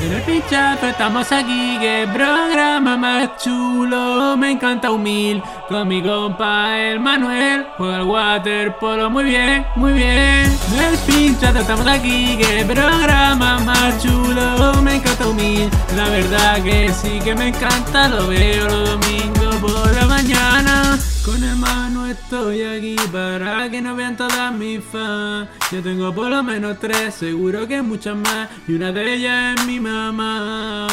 En el pinchazo estamos aquí, que programa más chulo. Me encanta humil con mi compa el Manuel. Juega el waterpolo muy bien, muy bien. En el pinchazo estamos aquí, que programa más chulo. Me encanta humil, la verdad que sí que me encanta. Lo veo la mañana. Con el Manu estoy aquí para que no vean todas mis fans. Yo tengo por lo menos tres, seguro que muchas más. Y una de ellas es mi mamá.